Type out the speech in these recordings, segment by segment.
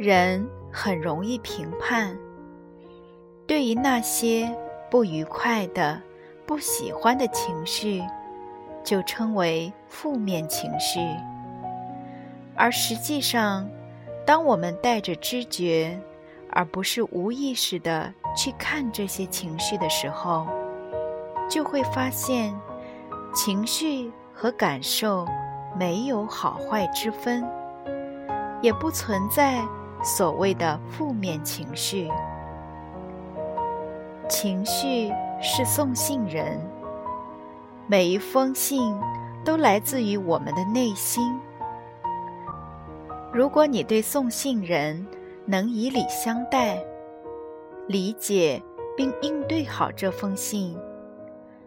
人很容易评判，对于那些不愉快的、不喜欢的情绪，就称为负面情绪。而实际上，当我们带着知觉，而不是无意识的去看这些情绪的时候，就会发现，情绪和感受没有好坏之分，也不存在。所谓的负面情绪，情绪是送信人。每一封信都来自于我们的内心。如果你对送信人能以礼相待，理解并应对好这封信，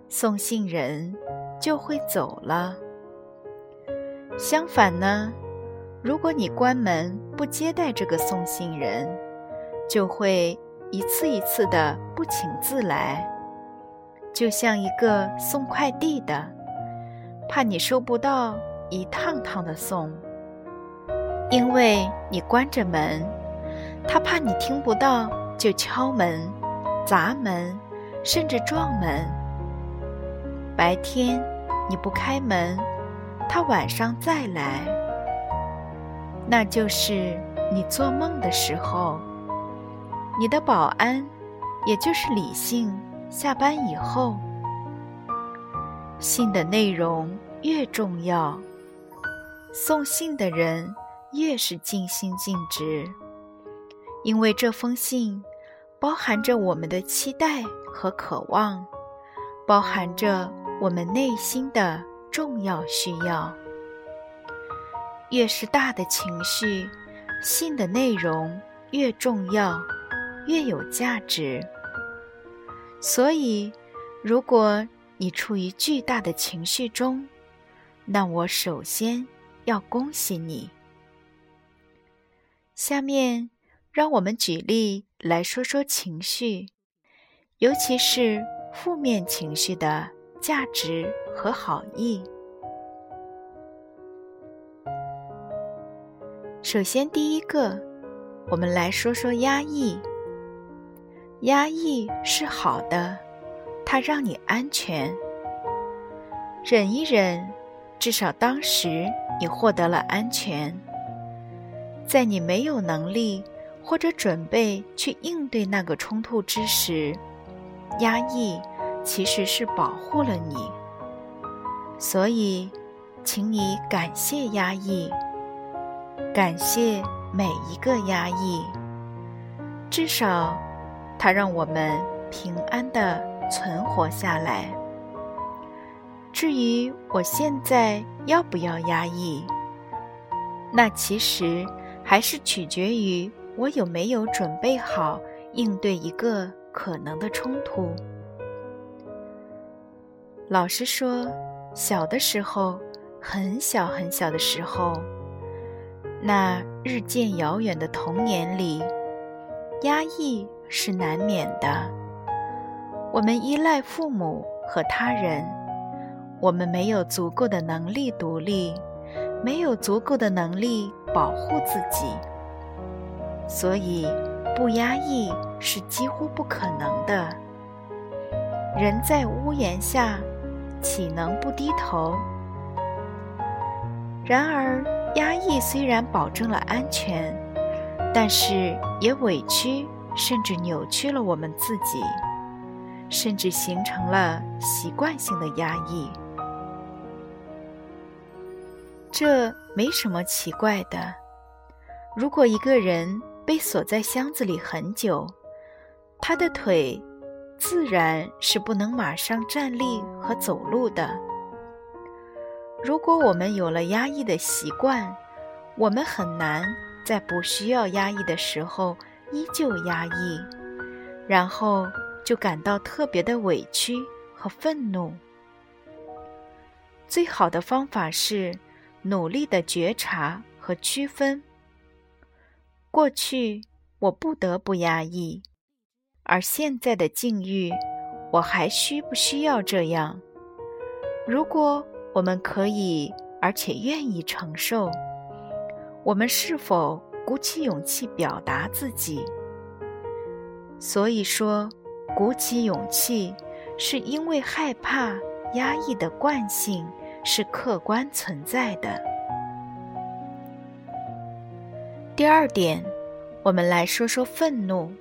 送信人就会走了。相反呢？如果你关门不接待这个送信人，就会一次一次的不请自来，就像一个送快递的，怕你收不到，一趟趟的送。因为你关着门，他怕你听不到，就敲门、砸门，甚至撞门。白天你不开门，他晚上再来。那就是你做梦的时候，你的保安，也就是理性，下班以后，信的内容越重要，送信的人越是尽心尽职，因为这封信包含着我们的期待和渴望，包含着我们内心的重要需要。越是大的情绪，信的内容越重要，越有价值。所以，如果你处于巨大的情绪中，那我首先要恭喜你。下面，让我们举例来说说情绪，尤其是负面情绪的价值和好意。首先，第一个，我们来说说压抑。压抑是好的，它让你安全。忍一忍，至少当时你获得了安全。在你没有能力或者准备去应对那个冲突之时，压抑其实是保护了你。所以，请你感谢压抑。感谢每一个压抑，至少它让我们平安的存活下来。至于我现在要不要压抑，那其实还是取决于我有没有准备好应对一个可能的冲突。老实说，小的时候，很小很小的时候。那日渐遥远的童年里，压抑是难免的。我们依赖父母和他人，我们没有足够的能力独立，没有足够的能力保护自己，所以不压抑是几乎不可能的。人在屋檐下，岂能不低头？然而。压抑虽然保证了安全，但是也委屈甚至扭曲了我们自己，甚至形成了习惯性的压抑。这没什么奇怪的。如果一个人被锁在箱子里很久，他的腿自然是不能马上站立和走路的。如果我们有了压抑的习惯，我们很难在不需要压抑的时候依旧压抑，然后就感到特别的委屈和愤怒。最好的方法是努力的觉察和区分。过去我不得不压抑，而现在的境遇，我还需不需要这样？如果我们可以，而且愿意承受，我们是否鼓起勇气表达自己？所以说，鼓起勇气，是因为害怕压抑的惯性。是客观存在的。第二点，我们来说说愤怒。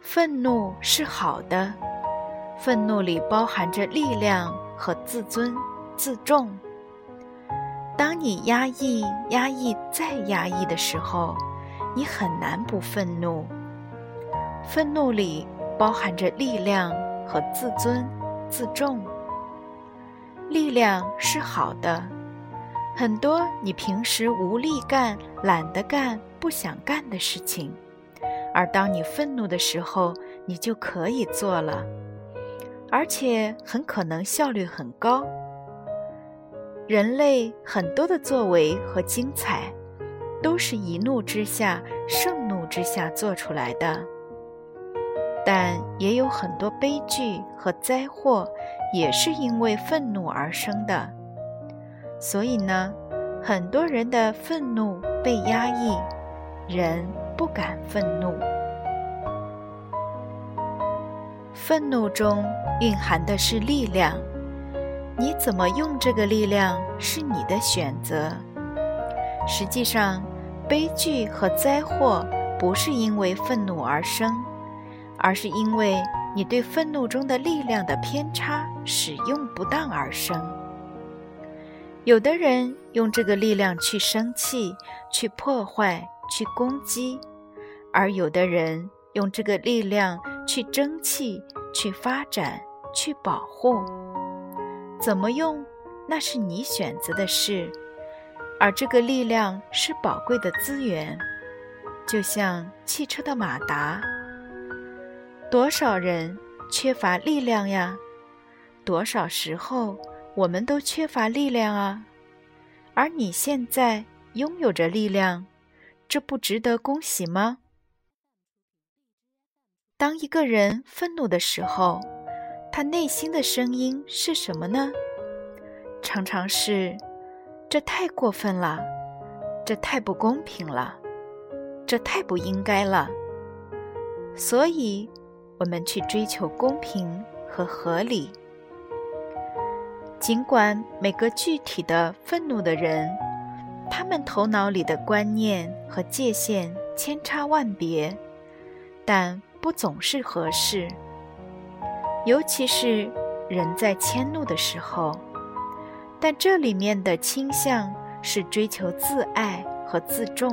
愤怒是好的，愤怒里包含着力量和自尊、自重。当你压抑、压抑再压抑的时候，你很难不愤怒。愤怒里包含着力量和自尊、自重。力量是好的，很多你平时无力干、懒得干、不想干的事情，而当你愤怒的时候，你就可以做了，而且很可能效率很高。人类很多的作为和精彩，都是一怒之下、盛怒之下做出来的。但也有很多悲剧和灾祸，也是因为愤怒而生的。所以呢，很多人的愤怒被压抑，人不敢愤怒。愤怒中蕴含的是力量，你怎么用这个力量是你的选择。实际上，悲剧和灾祸不是因为愤怒而生。而是因为你对愤怒中的力量的偏差使用不当而生。有的人用这个力量去生气、去破坏、去攻击，而有的人用这个力量去争气、去发展、去保护。怎么用，那是你选择的事。而这个力量是宝贵的资源，就像汽车的马达。多少人缺乏力量呀？多少时候我们都缺乏力量啊？而你现在拥有着力量，这不值得恭喜吗？当一个人愤怒的时候，他内心的声音是什么呢？常常是：这太过分了，这太不公平了，这太不应该了。所以。我们去追求公平和合理，尽管每个具体的愤怒的人，他们头脑里的观念和界限千差万别，但不总是合适。尤其是人在迁怒的时候，但这里面的倾向是追求自爱和自重。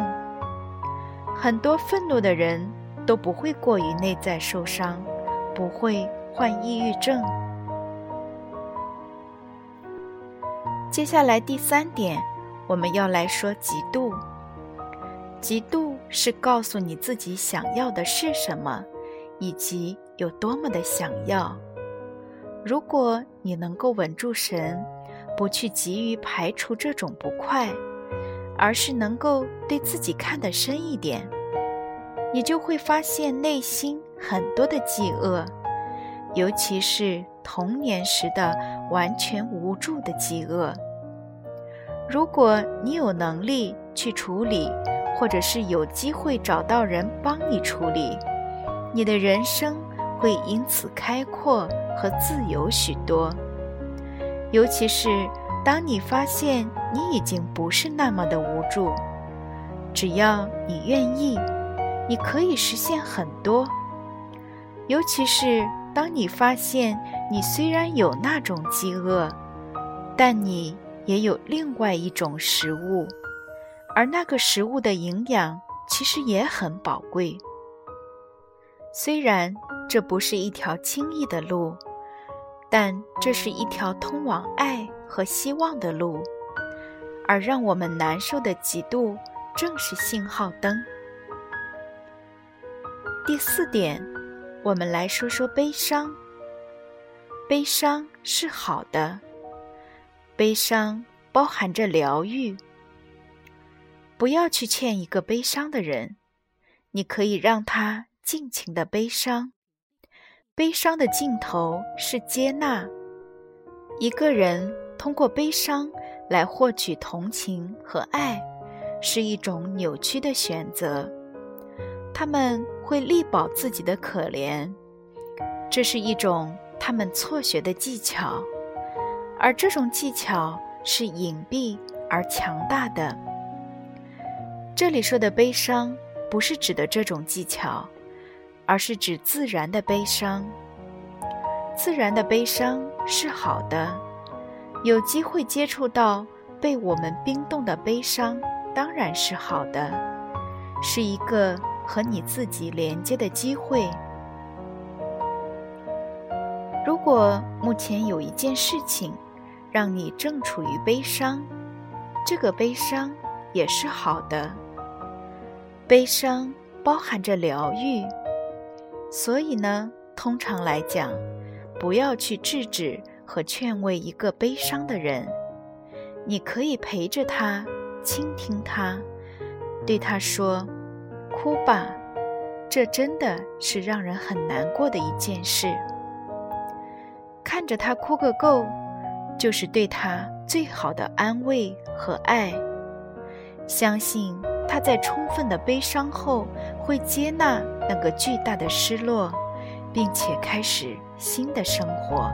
很多愤怒的人。都不会过于内在受伤，不会患抑郁症。接下来第三点，我们要来说嫉妒。嫉妒是告诉你自己想要的是什么，以及有多么的想要。如果你能够稳住神，不去急于排除这种不快，而是能够对自己看得深一点。你就会发现内心很多的饥饿，尤其是童年时的完全无助的饥饿。如果你有能力去处理，或者是有机会找到人帮你处理，你的人生会因此开阔和自由许多。尤其是当你发现你已经不是那么的无助，只要你愿意。你可以实现很多，尤其是当你发现你虽然有那种饥饿，但你也有另外一种食物，而那个食物的营养其实也很宝贵。虽然这不是一条轻易的路，但这是一条通往爱和希望的路，而让我们难受的嫉妒。正是信号灯。第四点，我们来说说悲伤。悲伤是好的，悲伤包含着疗愈。不要去劝一个悲伤的人，你可以让他尽情的悲伤。悲伤的尽头是接纳。一个人通过悲伤来获取同情和爱，是一种扭曲的选择。他们会力保自己的可怜，这是一种他们错学的技巧，而这种技巧是隐蔽而强大的。这里说的悲伤，不是指的这种技巧，而是指自然的悲伤。自然的悲伤是好的，有机会接触到被我们冰冻的悲伤，当然是好的，是一个和你自己连接的机会。如果目前有一件事情让你正处于悲伤，这个悲伤也是好的。悲伤包含着疗愈，所以呢，通常来讲。不要去制止和劝慰一个悲伤的人，你可以陪着他，倾听他，对他说：“哭吧，这真的是让人很难过的一件事。”看着他哭个够，就是对他最好的安慰和爱。相信他在充分的悲伤后，会接纳那个巨大的失落。并且开始新的生活。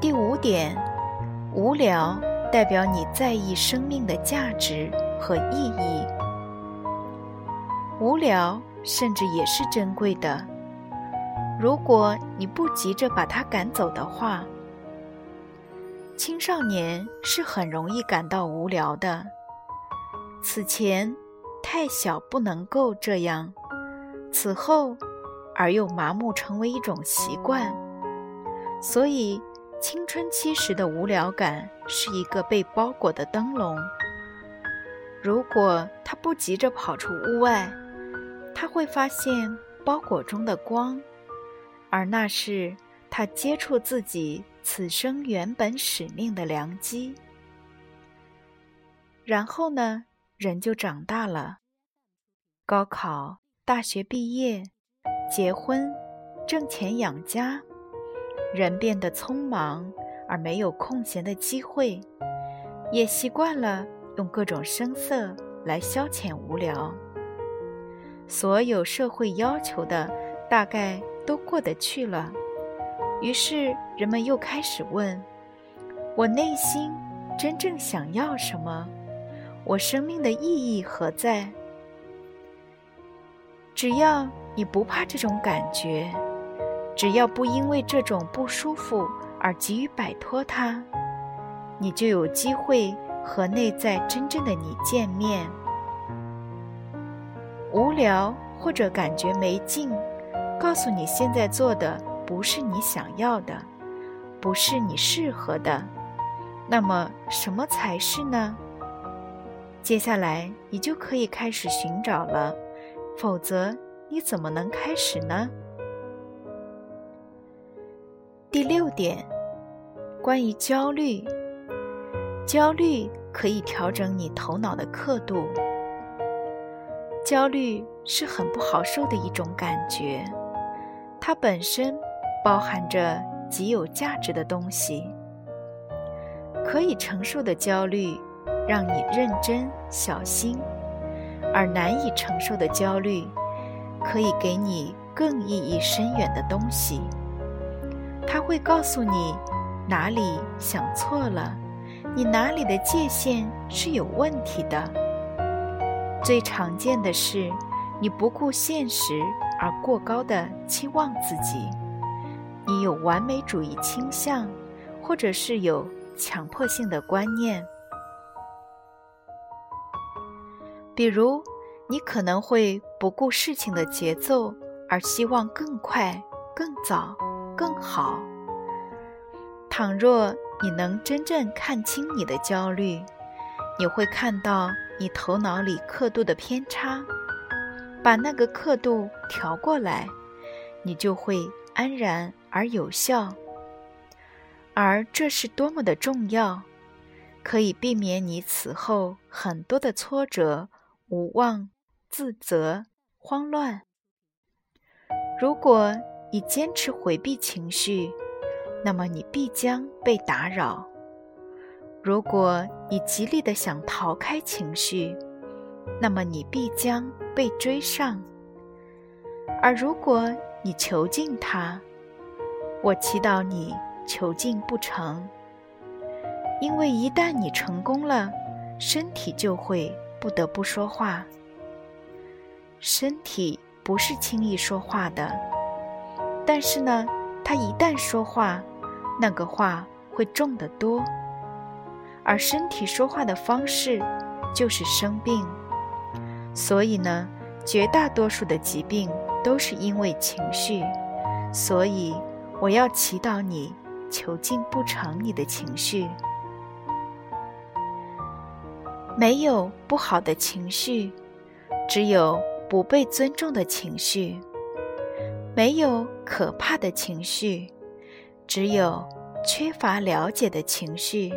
第五点，无聊代表你在意生命的价值和意义。无聊甚至也是珍贵的。如果你不急着把它赶走的话，青少年是很容易感到无聊的。此前太小不能够这样。此后，而又麻木成为一种习惯，所以青春期时的无聊感是一个被包裹的灯笼。如果他不急着跑出屋外，他会发现包裹中的光，而那是他接触自己此生原本使命的良机。然后呢，人就长大了，高考。大学毕业，结婚，挣钱养家，人变得匆忙而没有空闲的机会，也习惯了用各种声色来消遣无聊。所有社会要求的大概都过得去了，于是人们又开始问：我内心真正想要什么？我生命的意义何在？只要你不怕这种感觉，只要不因为这种不舒服而急于摆脱它，你就有机会和内在真正的你见面。无聊或者感觉没劲，告诉你现在做的不是你想要的，不是你适合的，那么什么才是呢？接下来你就可以开始寻找了。否则，你怎么能开始呢？第六点，关于焦虑，焦虑可以调整你头脑的刻度。焦虑是很不好受的一种感觉，它本身包含着极有价值的东西。可以承受的焦虑，让你认真小心。而难以承受的焦虑，可以给你更意义深远的东西。它会告诉你哪里想错了，你哪里的界限是有问题的。最常见的是，你不顾现实而过高的期望自己，你有完美主义倾向，或者是有强迫性的观念。比如，你可能会不顾事情的节奏，而希望更快、更早、更好。倘若你能真正看清你的焦虑，你会看到你头脑里刻度的偏差，把那个刻度调过来，你就会安然而有效。而这是多么的重要，可以避免你此后很多的挫折、无望、自责、慌乱。如果你坚持回避情绪，那么你必将被打扰；如果你极力的想逃开情绪，那么你必将被追上；而如果你囚禁它，我祈祷你。囚禁不成，因为一旦你成功了，身体就会不得不说话。身体不是轻易说话的，但是呢，它一旦说话，那个话会重得多。而身体说话的方式就是生病，所以呢，绝大多数的疾病都是因为情绪。所以，我要祈祷你。囚禁不成你的情绪，没有不好的情绪，只有不被尊重的情绪；没有可怕的情绪，只有缺乏了解的情绪。